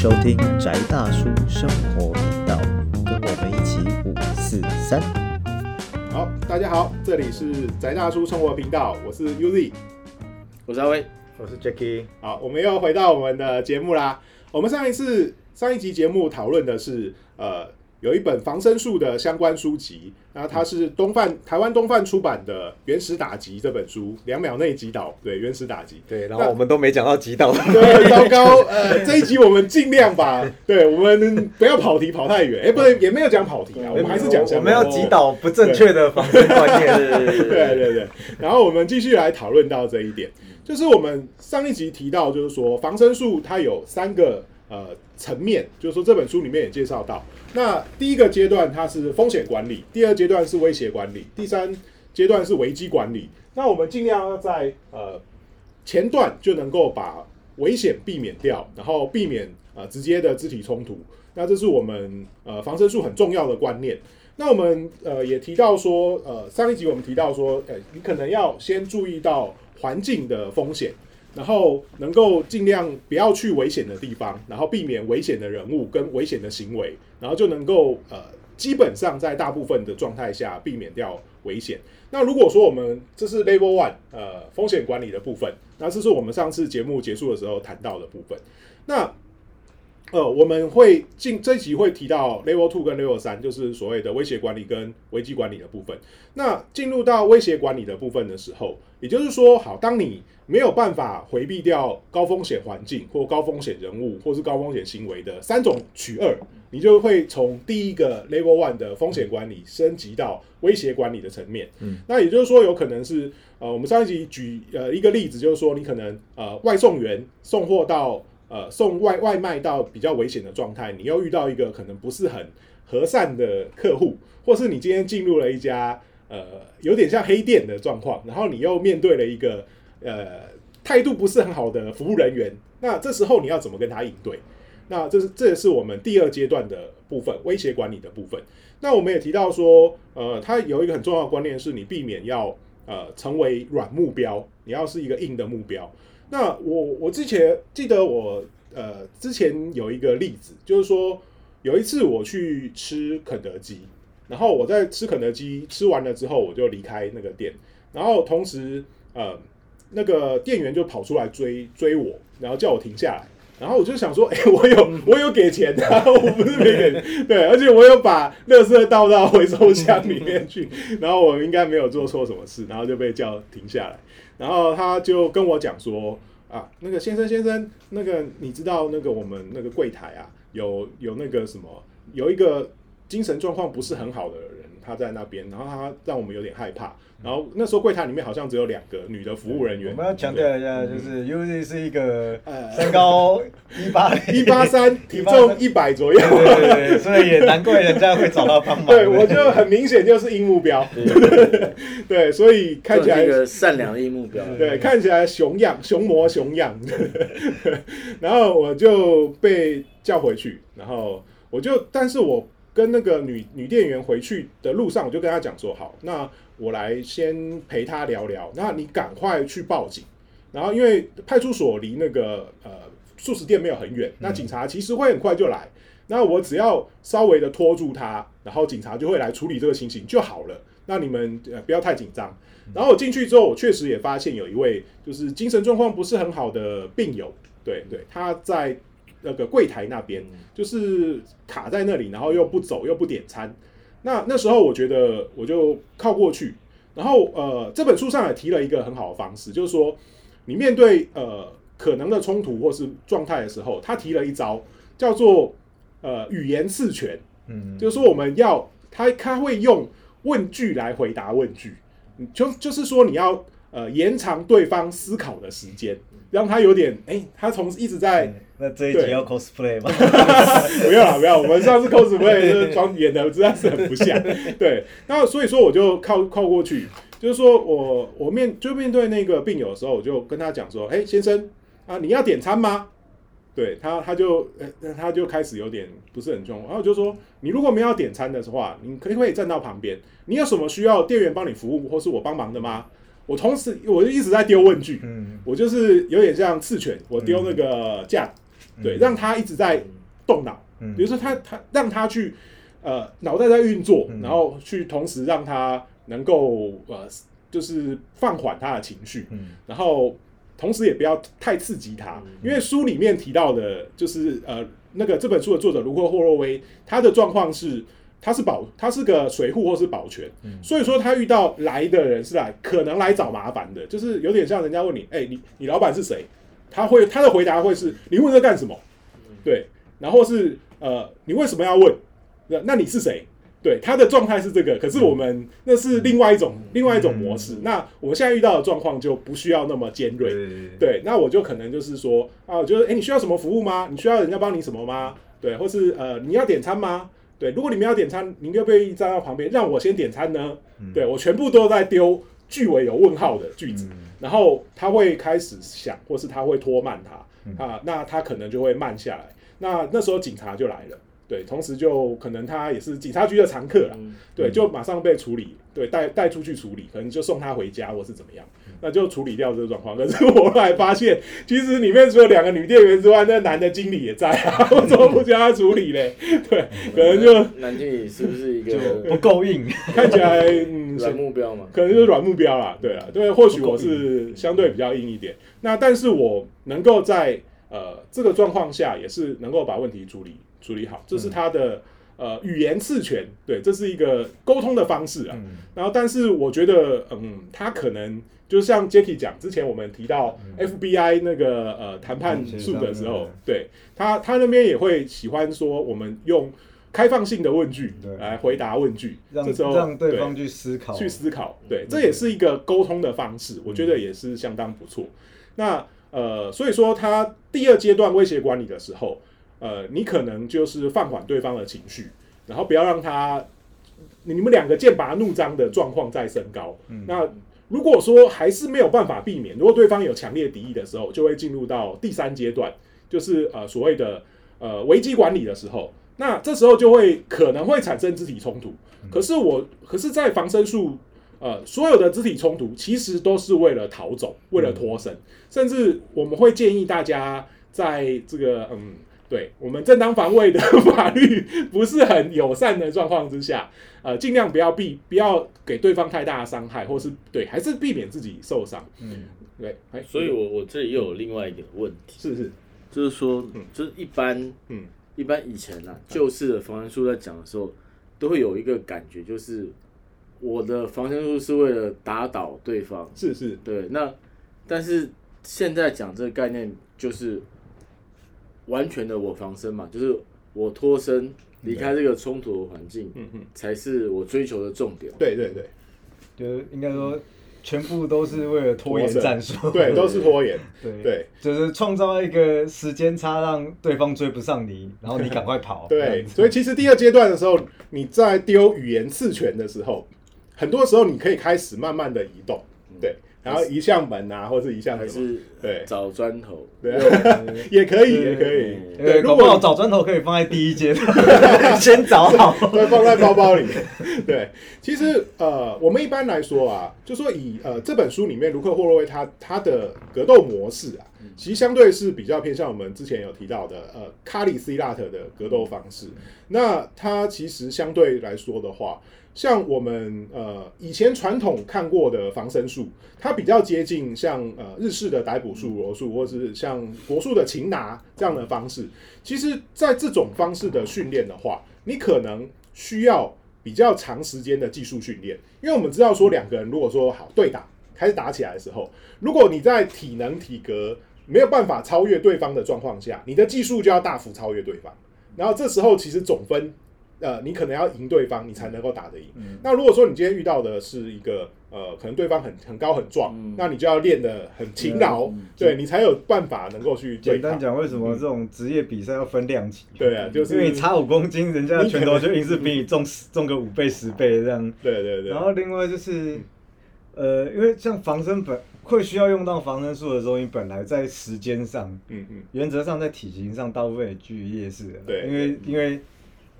收听宅大叔生活频道，跟我们一起五四三。好，大家好，这里是宅大叔生活频道，我是 Uzi。我是阿威，我是 Jacky，好，我们又回到我们的节目啦。我们上一次上一集节目讨论的是呃有一本防身术的相关书籍，那它是东贩台湾东贩出版的《原始打击》这本书，两秒内击倒，对，原始打击。对，然后我们都没讲到击倒，对，糟糕，呃，这一集我们尽量吧，对我们不要跑题跑太远，哎，不对，也没有讲跑题啊，我们还是讲我们要击倒不正确的防身观念，对 对对。然后我们继续来讨论到这一点，就是我们上一集提到，就是说防身术它有三个呃层面，就是说这本书里面也介绍到。那第一个阶段它是风险管理，第二阶段是威胁管理，第三阶段是危机管理。那我们尽量要在呃前段就能够把危险避免掉，然后避免呃直接的肢体冲突。那这是我们呃防身术很重要的观念。那我们呃也提到说，呃上一集我们提到说，呃你可能要先注意到环境的风险。然后能够尽量不要去危险的地方，然后避免危险的人物跟危险的行为，然后就能够呃基本上在大部分的状态下避免掉危险。那如果说我们这是 Level One 呃风险管理的部分，那这是我们上次节目结束的时候谈到的部分。那呃我们会进这一集会提到 Level Two 跟 Level 三，就是所谓的威胁管理跟危机管理的部分。那进入到威胁管理的部分的时候，也就是说，好，当你没有办法回避掉高风险环境或高风险人物或是高风险行为的三种取二，你就会从第一个 Level One 的风险管理升级到威胁管理的层面。嗯，那也就是说，有可能是呃，我们上一集举呃一个例子，就是说你可能呃外送员送货到呃送外外卖到比较危险的状态，你又遇到一个可能不是很和善的客户，或是你今天进入了一家呃有点像黑店的状况，然后你又面对了一个。呃，态度不是很好的服务人员，那这时候你要怎么跟他应对？那这是这也是我们第二阶段的部分，威胁管理的部分。那我们也提到说，呃，它有一个很重要的观念，是你避免要呃成为软目标，你要是一个硬的目标。那我我之前记得我呃之前有一个例子，就是说有一次我去吃肯德基，然后我在吃肯德基吃完了之后，我就离开那个店，然后同时呃。那个店员就跑出来追追我，然后叫我停下来，然后我就想说，哎，我有我有给钱的，我不是没给，对，而且我有把垃圾倒到回收箱里面去，然后我应该没有做错什么事，然后就被叫停下来，然后他就跟我讲说，啊，那个先生先生，那个你知道那个我们那个柜台啊，有有那个什么，有一个精神状况不是很好的人。他在那边，然后他让我们有点害怕。然后那时候柜台里面好像只有两个女的服务人员。我们要强调一下，就是 Uzi 是一个身高一八 一八三，体重一百左右。对对对，所以也难怪人家会找到帮忙。对，我就很明显就是硬目标。对，所以看起来一个善良的硬目标。对，看起来熊样，熊模熊样。然后我就被叫回去，然后我就，但是我。跟那个女女店员回去的路上，我就跟她讲说：“好，那我来先陪他聊聊。那你赶快去报警。然后因为派出所离那个呃素食店没有很远，那警察其实会很快就来。那我只要稍微的拖住他，然后警察就会来处理这个情形就好了。那你们呃不要太紧张。然后我进去之后，我确实也发现有一位就是精神状况不是很好的病友，对对，他在。”那个柜台那边就是卡在那里，然后又不走又不点餐。那那时候我觉得我就靠过去，然后呃这本书上也提了一个很好的方式，就是说你面对呃可能的冲突或是状态的时候，他提了一招叫做呃语言刺拳，嗯，就是说我们要他他会用问句来回答问句，就就是说你要呃延长对方思考的时间。让他有点哎，他从一直在那这一集要 cosplay 吗？不要了，不要。我们上次 cosplay 就是装演的，实在是很不像。对，那所以说我就靠靠过去，就是说我我面就面对那个病友的时候，我就跟他讲说：“哎，先生啊，你要点餐吗？”对他，他就呃他就开始有点不是很重。然后就说：“你如果没有点餐的话，你可以可以站到旁边。你有什么需要店员帮你服务，或是我帮忙的吗？”我同时，我就一直在丢问句，嗯，我就是有点像刺拳，我丢那个架，对，嗯。让他一直在动脑，嗯。比如说他他让他去呃脑袋在运作，嗯。然后去同时让他能够呃就是放缓他的情绪，嗯。然后同时也不要太刺激他，因为书里面提到的，就是呃那个这本书的作者卢克霍洛威，他的状况是他是保他是个水户或是保全，所以说他遇到来的人是来可能来找麻烦的，就是有点像人家问你，哎、你你老板是谁？他会他的回答会是你问这干什么？对，然后是呃你为什么要问？那那你是谁？对，他的状态是这个，可是我们那是另外一种另外一种模式。那我们现在遇到的状况就不需要那么尖锐，对对，那我就可能就是说啊，我觉得哎，你需要什么服务吗？你需要人家帮你什么吗？对，或是呃，你要点餐吗？对，如果你们要点餐，您愿不愿意站到旁边让我先点餐呢？对我全部都在丢句尾有问号的句子，然后他会开始想，或是他会拖慢他啊，那他可能就会慢下来。那那时候警察就来了。对，同时就可能他也是警察局的常客啦，对，就马上被处理，对，带带出去处理，可能就送他回家或是怎么样，那就处理掉这个状况。可是我后来发现，其实里面除了两个女店员之外，那男的经理也在啊，我怎么不叫他处理嘞？对，可能就男经理是不是一就个不够硬。看起来嗯，软目标嘛？可能就是软目标啦，对啊，对，或许我是相对比较硬一点，那但是我能够在呃这个状况下，也是能够把问题处理处理好，这是他的呃语言次权，对，这是一个沟通的方式啊。嗯。然后，但是我觉得，嗯，他可能就像 Jacky 讲，之前我们提到 FBI 那个呃谈判术的时候嗯，对他他那边也会喜欢说，我们用开放性的问句对。来回答问句，这时候让对方去思考，去思考，对，这也是一个沟通的方式，我觉得也是相当不错。那呃，所以说他第二阶段威胁管理的时候，呃，你可能就是放缓对方的情绪，然后不要让他你们两个剑拔弩张的状况再升高。那如果说还是没有办法避免，如果对方有强烈敌意的时候，就会进入到第三阶段，就是呃所谓的呃危机管理的时候。那这时候就会可能会产生肢体冲突。可是我可是，在防身术，呃，所有的肢体冲突其实都是为了逃走，为了脱身，甚至我们会建议大家在这个嗯。对我们正当防卫的法律不是很友善的状况之下，呃，尽量不要避，不要给对方太大的伤害，或是对，还是避免自己受伤。嗯，对，哎所以我我这里又有另外一个问题，是是，就是说嗯，就是一般，嗯，一般以前啊，旧式的防身术在讲的时候，都会有一个感觉，就是我的防身术是为了打倒对方，是是，对，那但是现在讲这个概念，就是完全的我防身嘛，就是我脱身离开这个冲突的环境，嗯嗯，才是我追求的重点。对对对。就是应该说全部都是为了拖延战术，对，都是拖延，对。对。就是创造一个时间差，让对方追不上你，然后你赶快跑。对，所以其实第二阶段的时候，你在丢语言刺拳的时候，很多时候你可以开始慢慢的移动，对，然后移向门啊，或是移向还什么，是对找砖头，对，也可以，也可以，嗯对，对，如果找砖头可以放在第一阶段，先找好。会放在包包里面。对，其实呃，我们一般来说啊，就说以呃这本书里面卢克霍洛威他他的格斗模式啊，其实相对是比较偏向我们之前有提到的呃卡里斯拉特的格斗方式。那他其实相对来说的话，像我们呃以前传统看过的防身术，它比较接近像呃日式的逮捕术、罗术，或是像国术的擒拿这样的方式。其实，在这种方式的训练的话，你可能需要比较长时间的技术训练，因为我们知道说两个人如果说好对打，开始打起来的时候，如果你在体能体格没有办法超越对方的状况下，你的技术就要大幅超越对方，然后这时候其实总分。呃，你可能要赢对方，你才能够打得赢。那如果说你今天遇到的是一个呃，可能对方很很高很壮，嗯那你就要练得很勤劳，嗯对你才有办法能够去对。简单讲，为什么这种职业比赛要分量级？对啊，就是因为你差五公斤，人家的拳头就硬是比你重重个五倍十倍这样。对对对，然后另外就是，呃，因为像防身本会需要用到防身术的时候，你本来在时间上，嗯嗯，原则上在体型上大部分也居于劣势的。对因为因为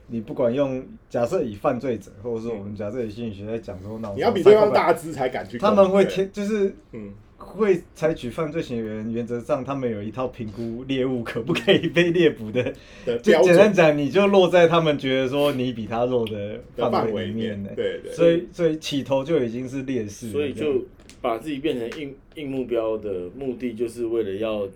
你不管用，假设以犯罪者，或者说我们假设以心理学在讲说，那种你要比对方大只才敢去。他们会对，天就是嗯，会采取犯罪行为人，原则上他们有一套评估猎物可不可以被猎捕的，就简单讲，你就落在他们觉得说你比他弱的的范范围里面呢，对对，所以所以起头就已经是劣势了，所以就把自己变成硬硬目标的目的，就是为了要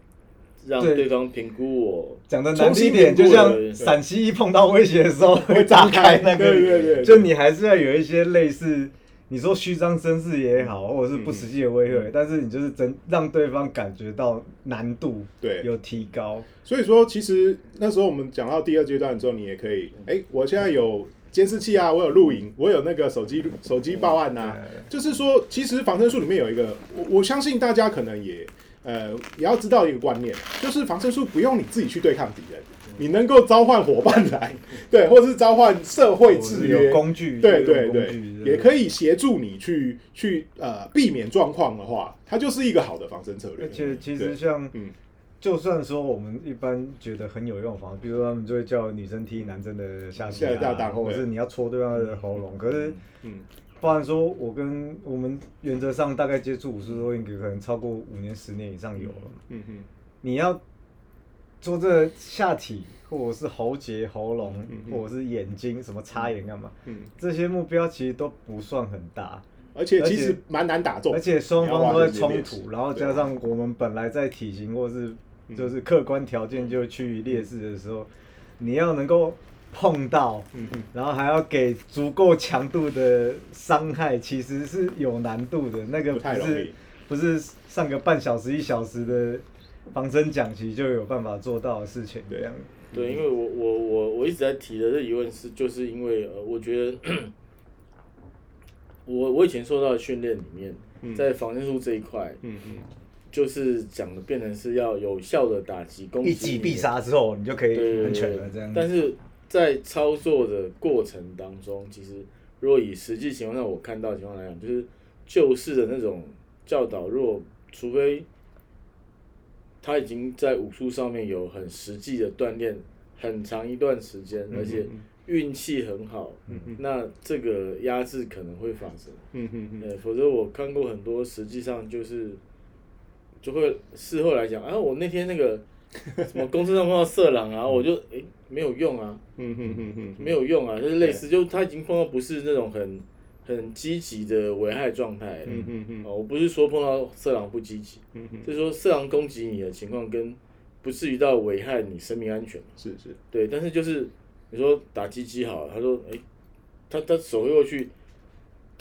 让对。对方评估我。讲的难听一点，就像对陕西一碰到威胁的时候会会炸炸开开那个，对对对对。就你还是要有一些类似。你说虚张声势也好，或者是不实际的威嗯胁，但是你就是真让对方感觉到难度对。有提高，所以说，其实那时候我们讲到第二阶段之后，你也可以，哎、我现在有监视器啊，我有录影，我有那个手机手机报案呐、就是说，其实防身术里面有一个，我我相信大家可能也呃也要知道一个观念，就是防身术不用你自己去对抗敌人，你能够召唤伙伴来，对，或者是召唤社会制或者是约有工具，对对对，也可以协助你去去呃避免状况的话，它就是一个好的防身策略。而且其实像嗯，就算说我们一般觉得很有用的方法，比如说他们就会叫女生踢男生的下体啊，下下裆或者是你要戳对方的喉咙。可是，嗯，包含说我跟我们原则上大概接触武术多应该可能超过五年、十年以上有了。嗯哼你要做这个下体，或者是喉结、喉咙或者是眼睛，什么插眼干嘛？嗯，这些目标其实都不算很大。而且其实蛮难打中，而且双方都在冲突，然后加上我们本来在体型或是就是客观条件就趋于劣势的时候，你要能够碰到，嗯嗯然后还要给足够强度的伤害，其实是有难度的。那个不不是不是上个半小时一小时的防身讲习就有办法做到的事情，这样。对，因为我我我我一直在提的这疑问是，就是因为呃，我觉得我我以前受到的训练里面，嗯在防身术这一块，嗯嗯，就是讲的变成是要有效的打击攻击一击必杀之后，你就可以对对很全对了，这样。但是在操作的过程当中，其实如果以实际情况下我看到的情况来讲，就是旧式的那种教导，如果除非他已经在武术上面有很实际的锻炼很长一段时间，而且运气很好，那这个压制可能会发生。嗯嗯嗯。呃，否则我看过很多，实际上就是就会事后来讲，啊，我那天那个 什么公车上碰到色狼啊，我就诶、没有用啊，嗯嗯嗯嗯，没有用啊，就是类似，就他已经碰到不是那种很很积极的危害状态了。嗯嗯嗯。哦，我不是说碰到色狼不积极，嗯嗯，就是说色狼攻击你的情况跟不至于到危害你生命安全。是是，对，但是就是你说打鸡鸡好了，他说，哎、他他手挥过去，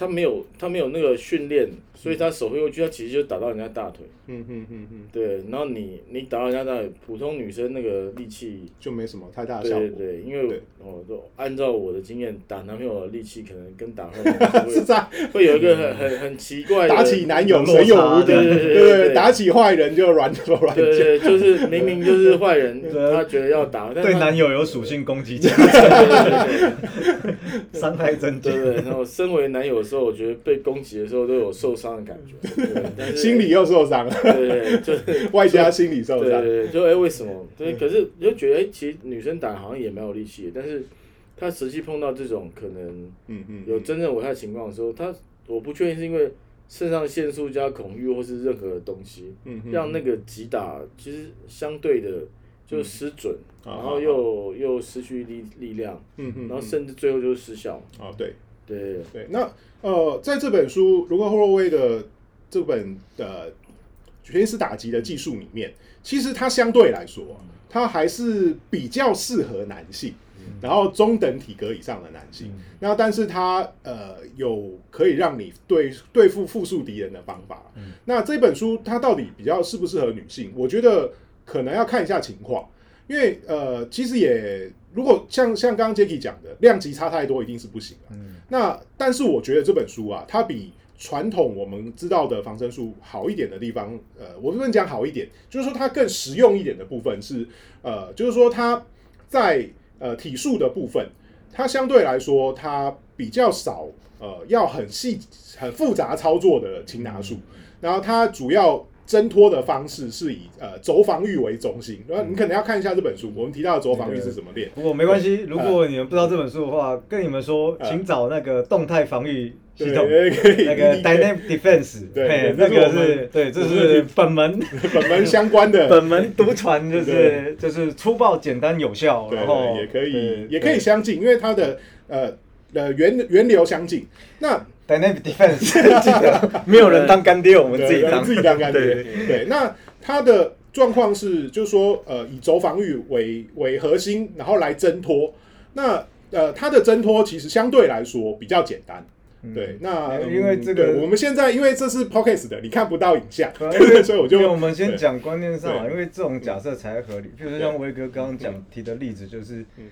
他没有他没有那个训练，所以他手挥过去，他其实就打到人家大腿。嗯嗯嗯嗯，对，然后你你打到人家大腿，普通女生那个力气，就没什么太大的效果，对对对，因为对。哦，按照我的经验，打男朋友的力气可能跟打坏 男是在会有一个很很很奇怪的打起男友有神有无敌，对对对对对对。打起坏人就软手软。脚，对对，对就是明明就是坏人，他觉得要打，但他对男友有属性攻击加对对对对 伤害增加对。对，然后身为男友的时候，我觉得被攻击的时候都有受伤的感觉，对心理又受伤了，对就是 外加心理受伤，对就哎、为什么？对，可是就觉得哎、其实女生打好像也蛮有力气的，但是她实际碰到这种可能嗯嗯，有真正危害情况的时候，她我不确定是因为肾上腺素加恐惧或是任何的东西，嗯嗯让那个击打其实相对的就失准，嗯然后又又失去力力量，嗯嗯，然后甚至最后就是失效。啊对。对，对，那呃，在这本书如果霍洛威的这本的全师打击的技术里面，其实它相对来说，它还是比较适合男性，然后中等体格以上的男性。那但是它呃有可以让你对对付复数敌人的方法。那这本书它到底比较适不适合女性？我觉得可能要看一下情况，因为呃，其实也如果像像刚刚 Jacky 讲的，量级差太多一定是不行的。那但是我觉得这本书啊，它比传统我们知道的防身术好一点的地方，呃，我不能讲好一点，就是说它更实用一点的部分是，呃，就是说它在呃体术的部分，它相对来说它比较少呃要很细很复杂操作的擒拿术，然后它主要挣脱的方式是以呃轴防御为中心。然后你可能要看一下这本书，我们提到的轴防御是怎么练。不过没关系，如果你们不知道这本书的话，跟你们说，呃请找那个动态防御系统，那个 Dynamic Defense，对那个是对，这是本门 本门相关的，本门独传，就是就是粗暴、简单、有效，然后也可以也可以相近，因为它的呃呃源源流相近。那 Dynamic Defense，记 得没有人当干爹，我们自己当，自己当干爹。对。对，那他的状况是，就是说，呃，以轴防御为为核心，然后来挣脱。那呃，他的挣脱其实相对来说比较简单。对，那嗯因为这个我们现在因为这是 podcast 的，你看不到影像，所以我就我们先对。讲观念上啊，因为这种假设才合理。譬如说像威哥刚刚讲提的例子，就是嗯，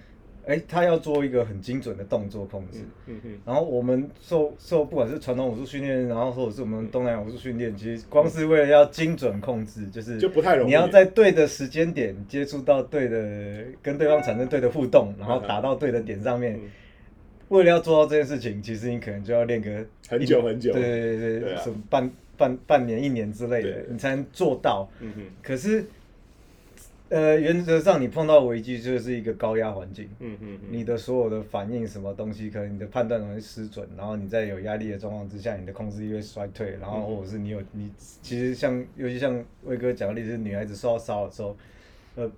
哎，他要做一个很精准的动作控制，嗯嗯然后我们受受不管是传统武术训练，然后或者是我们东南亚武术训练，其实光是为了要精准控制，就是就不太容易。你要在对的时间点接触到对的，跟对方产生对的互动，然后打到对的点上面嗯。为了要做到这件事情，其实你可能就要练个很久很久。对对对对对，啊。什么半半半年、一年之类的，你才能做到。嗯嗯。可是，呃，原则上你碰到危机就是一个高压环境，嗯嗯嗯，你的所有的反应什么东西，可能你的判断容易失准，然后你在有压力的状况之下，你的控制力会衰退，然后或者是你有你其实像尤其像威哥讲的例子，女孩子受到骚扰的时候，呃。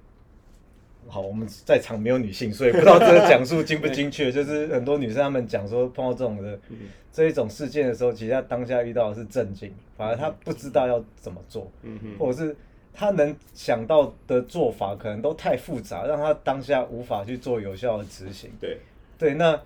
好，我们在场没有女性，所以不知道这个 讲述精不精确。就是很多女生她们讲说，碰到这种的嗯这一种事件的时候，其实她当下遇到的是震惊，反而她不知道要怎么做。嗯嗯或者是他能想到的做法可能都太复杂，让他当下无法去做有效的执行。对，对，那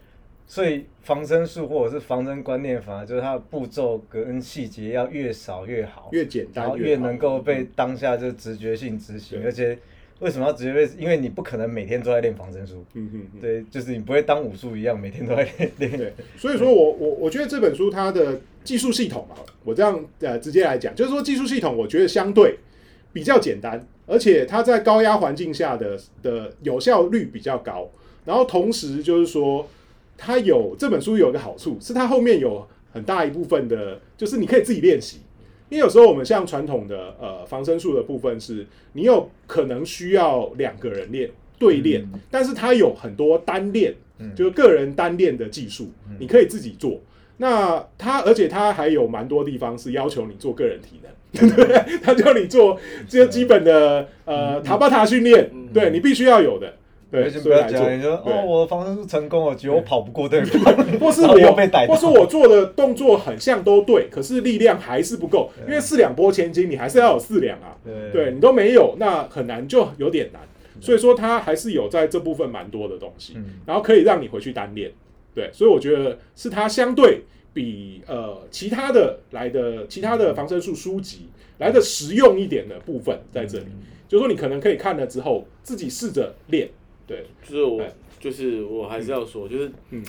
所以防身术或者是防身观念，反而就是它的步骤跟细节要越少越好，越简单然后越能够被当下就直觉性执行，而且为什么要直觉被？因为你不可能每天都在练防身术。嗯嗯嗯。对，就是你不会当武术一样每天都在练练。对，所以说我我我觉得这本书它的技术系统啊，我这样呃直接来讲，就是说技术系统我觉得相对比较简单，而且它在高压环境下的的有效率比较高，然后同时就是说它有这本书有一个好处是它后面有很大一部分的，就是你可以自己练习。因为有时候我们像传统的呃防身术的部分是，你有可能需要两个人练对练，但是它有很多单练，就是个人单练的技术，你可以自己做。那他而且他还有蛮多地方是要求你做个人体能，对不 对？它叫你做这些基本的呃塔巴塔训练，对你必须要有的。对，不要讲，你说哦，我的防身术成功了，结果我跑不过对方，或是我 被逮到或是我做的动作很像都对，可是力量还是不够，因为四两拨千斤，你还是要有四两啊。对对你都没有，那很难，就有点难。所以说，他还是有在这部分蛮多的东西，嗯然后可以让你回去单练。对，所以我觉得是它相对比呃其他的来的其他的防身术书籍来的实用一点的部分在这里，就是说你可能可以看了之后自己试着练。对，就是我哎，就是我还是要说，就是嗯。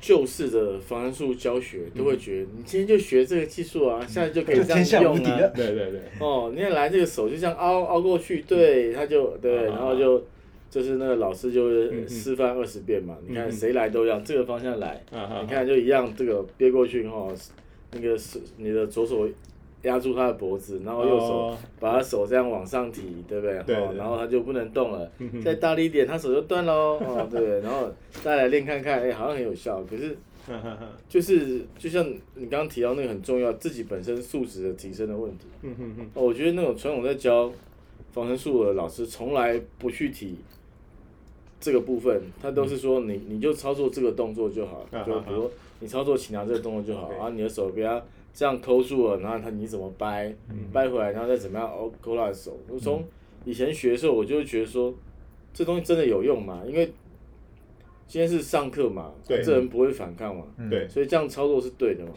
旧式的防身术教学都会觉得，你今天就学这个技术啊，下次就可以这样用啊。对对对，哦，你看来这个手就这样凹凹过去，对，他就对，啊。然后就就是那个老师就是示范二十遍嘛，你看谁来都一样，这个方向来，你看就一样，这个憋过去哈，那个手你的左手压住他的脖子，然后右手哦。把他手这样往上提，对不对？对对。哦然后他就不能动了嗯，再大力一点，他手就断喽，哦，对？然后再来练看看，哎，好像很有效，可是 就是就像你刚刚提到那个很重要，自己本身素质的提升的问题。嗯哼哼，哦，我觉得那种传统在教防身术的老师从来不去提这个部分，他都是说你你就操作这个动作就好，就比如你操作擒拿这个动作就好然后你的手不要这样抠住了，然后他你怎么掰，嗯掰回来，然后再怎么样哦勾拉手。我从以前学的时候，我就会觉得说这东西真的有用吗？因为今天是上课嘛，对这人不会反抗嘛，对。所以这样操作是对的嘛。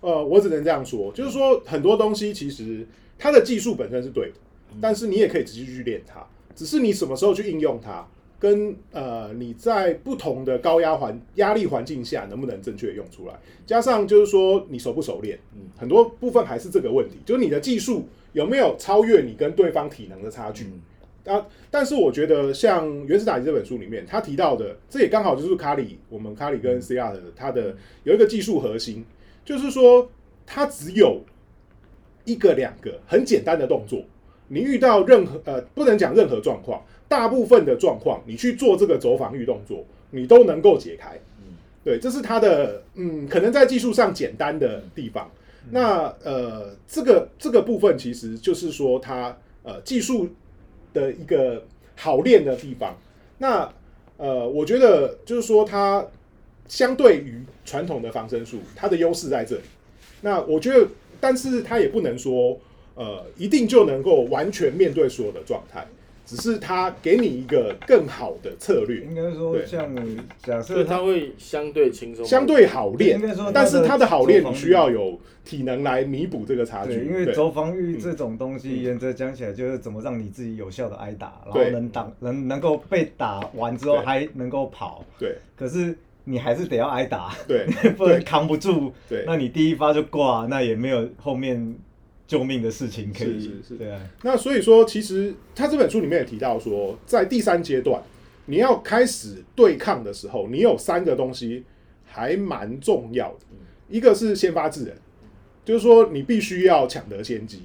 呃，我只能这样说，就是说很多东西其实它的技术本身是对的，但是你也可以直接去练它，只是你什么时候去应用它，跟呃你在不同的高压环压力环境下能不能正确用出来，加上就是说你熟不熟练，很多部分还是这个问题，就是你的技术有没有超越你跟对方体能的差距。啊，但是我觉得像《原始打击》这本书里面，他提到的，这也刚好就是卡里，我们卡里跟 CR 的他的有一个技术核心，就是说他只有一个两个很简单的动作，你遇到任何呃不能讲任何状况，大部分的状况，你去做这个轴防御动作，你都能够解开。对，这是它的嗯，可能在技术上简单的地方。那呃，这个这个部分其实就是说它呃技术的一个好练的地方。那呃，我觉得就是说它相对于传统的防身术，它的优势在这里。那我觉得，但是它也不能说呃一定就能够完全面对所有的状态。只是他给你一个更好的策略，应该说对。像假所以它设他会相对轻松，相对好练应该说它，的但是他的好练你需要有体能来弥补这个差距。对，因为对。轴防御这种东嗯。西，原则讲起来就是怎么让你自己有效的挨打，然后能挡能能够被打完之后还能够跑，对。可是你还是得要挨打，对。不能扛不住，对。那你第一发就挂，那也没有后面救命的事情可以，是是是。对啊，那所以说，其实他这本书里面也提到说，在第三阶段，你要开始对抗的时候，你有三个东西还蛮重要的。一个是先发制人，就是说你必须要抢得先机，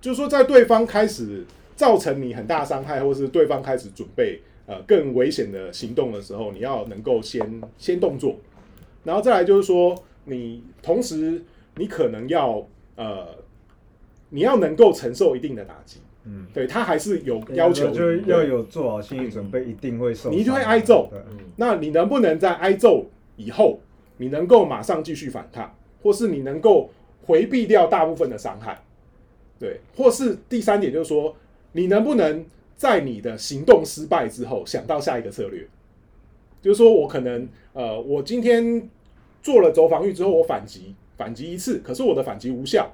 就是说在对方开始造成你很大伤害，或是对方开始准备呃更危险的行动的时候，你要能够先先动作，然后再来就是说，你同时你可能要呃，你要能够承受一定的打击。嗯，对他还是有要求，就要有做好心理准备，一定会受，你一定会挨揍。那你能不能在挨揍以后，你能够马上继续反抗，或是你能够回避掉大部分的伤害？对，或是第三点就是说，你能不能在你的行动失败之后想到下一个策略？就是说我可能呃，我今天做了轴防御之后，我反击反击一次，可是我的反击无效，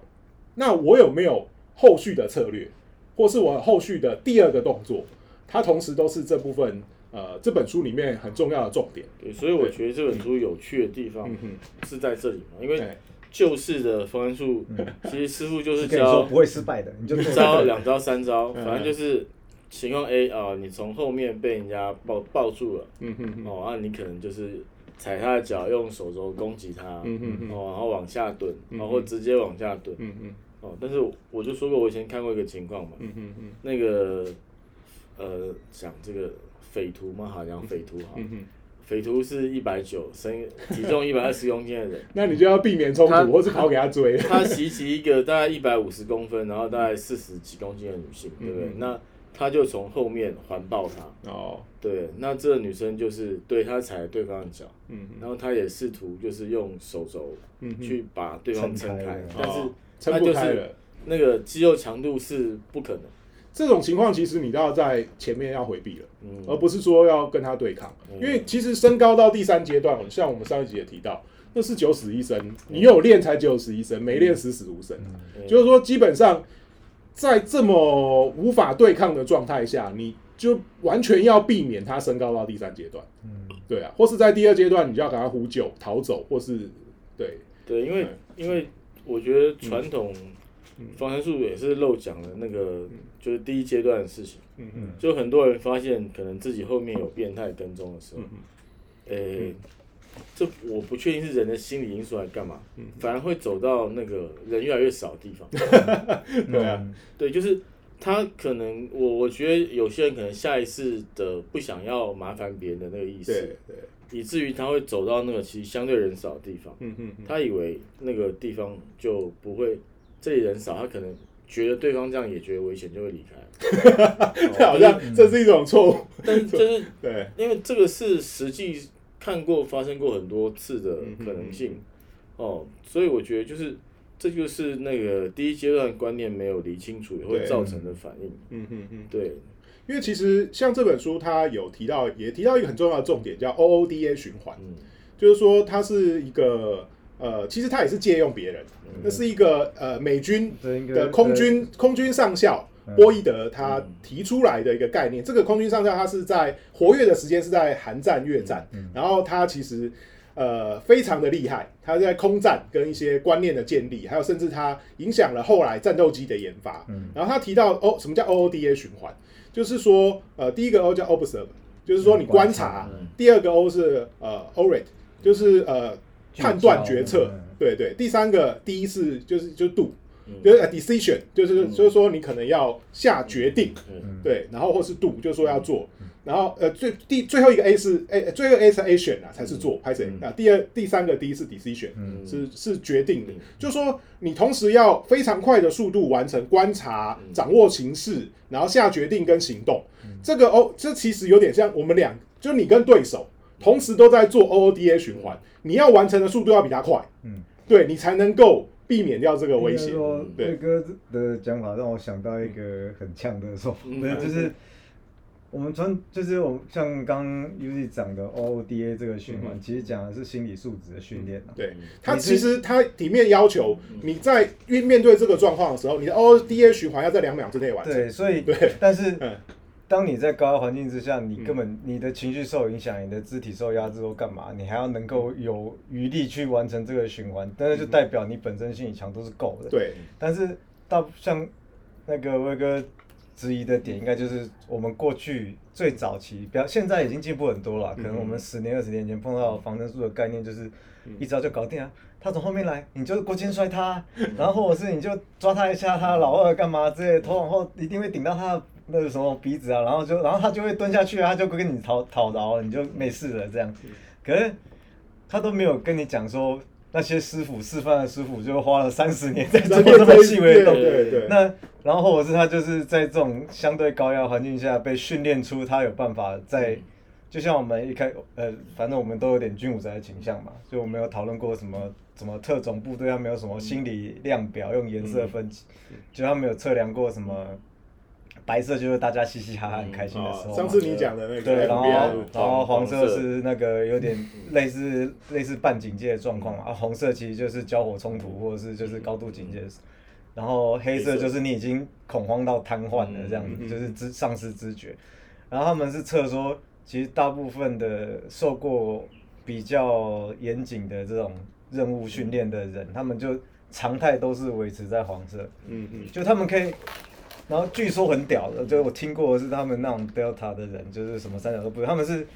那我有没有后续的策略，或是我后续的第二个动作？它同时都是这部分呃这本书里面很重要的重点。对，所以我觉得这本书有趣的地方是在这里嘛，因为对。旧式的防身术，其实师傅就是教不会失败的，你就一做招、两招、三招，嗯。反正就是情况 A 啊，你从后面被人家抱抱住了，嗯哼哼，哦，啊，你可能就是踩他的脚，用手肘攻击他，哦，然后往下蹲，嗯然后直接往下蹲，哦，但是我就说过，我以前看过一个情况嘛，那个呃，讲这个匪徒嘛，好像匪徒哈，嗯，匪徒是一百九，身体重一百二十公斤的人，那你就要避免冲突，或是跑给他追。他袭击一个大概一百五十公分，然后大概四十几公斤的女性，对不对？嗯那他就从后面环抱她，哦，对，那这个女生就是对她踩对方的脚，嗯然后她也试图就是用手肘嗯，去把对方撑开但是哦撑不开了。那个肌肉强度是不可能，这种情况其实你都要在前面要回避了，嗯，而不是说要跟他对抗。嗯。因为其实身高到第三阶段，像我们上一集也提到，那是九死一生，你有练才九死一生，没练死死无生。嗯。就是说，基本上在这么无法对抗的状态下，你就完全要避免他升高到第三阶段。嗯，对啊，或是在第二阶段，你就要赶快呼救、逃走，或是对，对，因为因为我觉得传统防身术也是漏讲了那个就是第一阶段的事情，嗯嗯。就很多人发现可能自己后面有变态跟踪的时候嗯，诶、这我不确定是人的心理因素还是干嘛，反而会走到那个人越来越少的地方。对啊，对，就是他可能我我觉得有些人可能下意识的不想要麻烦别人的那个意思，对，以至于他会走到那个其实相对人少的地方，嗯嗯嗯，他以为那个地方就不会这里人少，他可能觉得对方这样也觉得危险，就会离开。这 好像这是一种错误。但是就是 对，因为这个是实际看过发生过很多次的嗯。可能性，哦，所以我觉得就是这就是那个第一阶段观念没有理清楚会对。造成的反应。嗯嗯嗯，对，因为其实像这本书，它有提到，也提到一个很重要的重点，叫 OODA 循环，嗯。就是说它是一个呃，其实它也是借用别人，那是一个呃美军的空军空军上校嗯。波伊德他提出来的一个概念。这个空军上校他是在活跃的时间是在韩战、越战，然后他其实呃非常的厉害，他在空战跟一些观念的建立，还有甚至他影响了后来战斗机的研发。嗯。然后他提到哦，什么叫 OODA 循环？就是说呃，第一个 O 叫 observe，就是说你观察；第二个 O 是呃 orate，就是呃判断决策。嗯。对对，第三个 D 是就是就是 do，就是呃 decision，就是就是说你可能要下决定，嗯对，然后或是 do，就是说要做，然后呃最第最后一个 A 是 A，最后 A 是 action 啊，才是做，拍谁？啊？第二第三个 D 是 decision，是是决定的，就是说你同时要非常快的速度完成观察、掌握形势，然后下决定跟行动。这个哦，这其实有点像我们俩，就你跟对手同时都在做 OODA 循环，你要完成的速度要比他快，嗯，对你才能够避免掉这个危险。对。哥的讲法让我想到一个很呛的说法，嗯，就是我们从就是我们像刚 Uzi 讲的 OODA 这个循环，其实讲的是心理素质的训练啊。对它其实它里面要求你在面面对这个状况的时候，你的 OODA 循环要在两秒之内完成。对，所以对。但是嗯。当你在高压环境之下，你根本你的情绪受影响，你的肢体受压制或干嘛，你还要能够有余力去完成这个循环，但是就代表你本身心理强度是够的。对，但是大像那个威哥质疑的点，应该就是我们过去最早期，不要现在已经进步很多了。可能我们十年、二十年前碰到防身术的概念，就是一招就搞定啊。他从后面来，你就过肩摔他，然后或者是你就抓他一下，他老二干嘛之类，头往后一定会顶到他那个什么鼻子啊，然后就然后他就会蹲下去啊，他就跟你讨讨饶了，你就没事了这样。可是他都没有跟你讲说。那些师傅示范的师傅就花了三十年在做这么细微的动作，对对对。那然后或者是他就是在这种相对高压环境下被训练出他有办法在，就像我们一开呃，反正我们都有点军武宅的倾向嘛，就我们有讨论过什么什么特种部队，他们有什么心理量表，用颜色分级，就他们有测量过什么白色就是大家嘻嘻哈哈很开心的时候上次你讲的那个对，然后然后黄色。黄色是那个有点类似类似半警戒的状况嘛，啊，红色其实就是交火冲突或者是就是高度警戒，然后黑色就是你已经恐慌到瘫痪了这样子，就是知丧失知觉。然后他们是测说，其实大部分的受过比较严谨的这种任务训练的人，他们就常态都是维持在黄色，嗯嗯，就他们可以，然后据说很屌的，就我听过的是他们那种 Delta 的人，就是什么三角都不是，他们是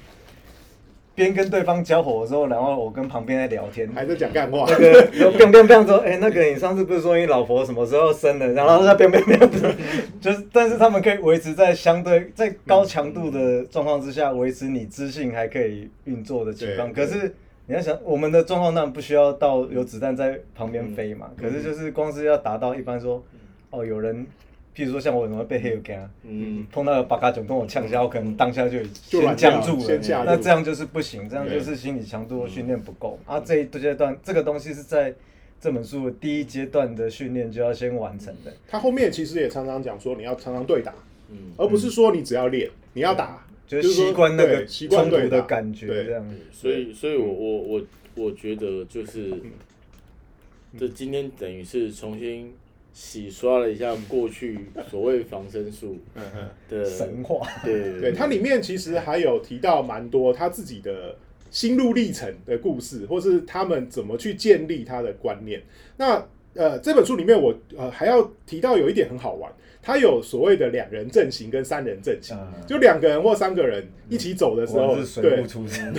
边跟对方交火的时候，然后我跟旁边在聊天，还在讲干话。那个有砰砰砰说，哎、那个你上次不是说你老婆什么时候生的？然后他砰砰砰，就是，但是他们可以维持在相对在高强度的状况之下，维持你知性还可以运作的情况。对可是你要想，我们的状况当然不需要到有子弹在旁边飞嘛，嗯可是就是光是要达到一般说，哦，有人，譬如说像我可能会被黑友干啊。嗯，碰到八嘎九跟我呛下，我可能当下就先僵住了，那这样就是不行，这样就是心理强度训练不够。啊，这一阶段这个东西是在这本书的第一阶段的训练就要先完成的。他后面其实也常常讲说，你要常常对打，嗯。而不是说你只要练，你要打，就是说习惯那个对习惯冲突对的感觉，对。这样。所以，所以我我我我觉得就是，嗯。这今天等于是重新洗刷了一下过去所谓防身术。的神话，对对，它里面其实还有提到蛮多他自己的心路历程的故事，或是他们怎么去建立他的观念。那呃，这本书里面我呃还要提到有一点很好玩，它有所谓的两人阵型跟三人阵型，嗯。就两个人或三个人一起走的时候，对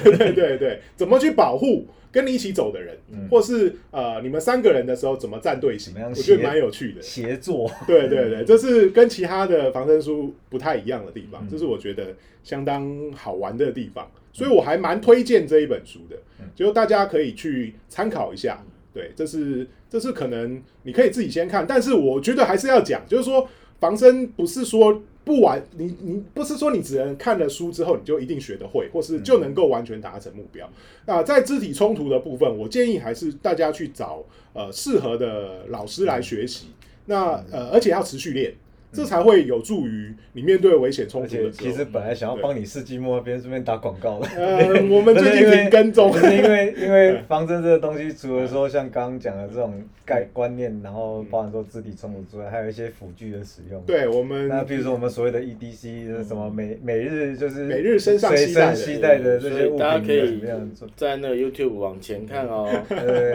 对对对对，怎么去保护跟你一起走的人，或是呃你们三个人的时候怎么站队形，我觉得协蛮有趣的。协作，对对对，这是跟其他的防身书不太一样的地方，嗯。这是我觉得相当好玩的地方，所以我还蛮推荐这一本书的，嗯。就大家可以去参考一下。对，这是这是可能你可以自己先看，但是我觉得还是要讲，就是说防身不是说不完，你你不是说你只能看了书之后你就一定学得会，或是就能够完全达成目标。那在肢体冲突的部分，我建议还是大家去找呃适合的老师来学习。那呃，而且要持续练，这才会有助于你面对危险冲而且突的时候。其实本来想要帮你世纪末那边顺便打广告的。呃，我们最近因跟踪 因为因为防身这个东西，除了说像刚刚讲的这种概观念，然后包含说肢体冲突之外，还有一些辅具的使用。。对我们那比如说我们所谓的 EDC 什么每每日就是每日身上随携带的身携带的这些物品以大家可以怎么样做？在那个 YouTube 往前看哦。对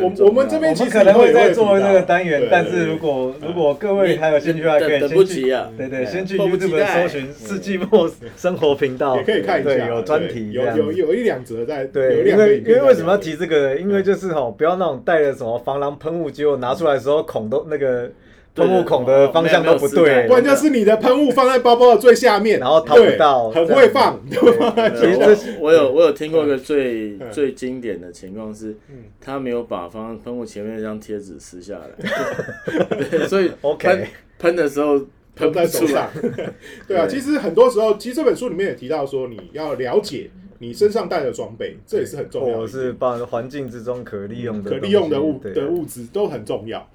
我我们这边其实可能会在做那个单元对，但是如果如果各位还有兴趣的话，等不及啊！对对，哎先去迫不及 YouTube 待。搜寻“世纪末生活频道”，也可以看一下，对，有专对题这有有。有一两则在，有对，因两个为因为为什么要聊提这个？因为就是吼，不要那种带了什么防狼喷雾，结果拿出来的时候孔都那个喷雾孔的方向都不对。对对对不，然就是你的喷雾放在包包的最下面，然后掏不对到。很会放？其实我有我有听过一个最嗯。最经典的情况是嗯，他没有把方喷雾前面那张贴纸撕下来，对，所以 OK 喷喷的时候喷喷在手上。对啊，其实很多时候，其实这本书里面也提到说，你要了解你身上带的装备，这也是很重要是把环境之中可利用的可利用的物的物质都很重要。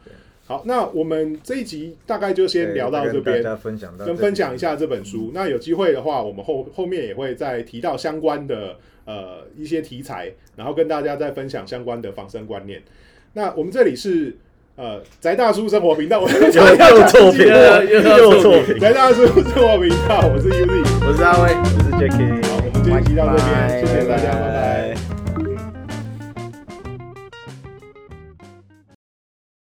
好，那我们这一集大概就先聊到这跟大边，家分享到跟分享一下这本书。那有机会的话，我们后后面也会再提到相关的呃一些题材，然后跟大家再分享相关的防身观念。那我们这里是呃宅大叔生活频道，我 又又错评了，又错评。宅大叔生活频道，我是 Uzi。我是阿威。我是 Jacky，好，我们这一集到这边，谢谢大家，拜拜。拜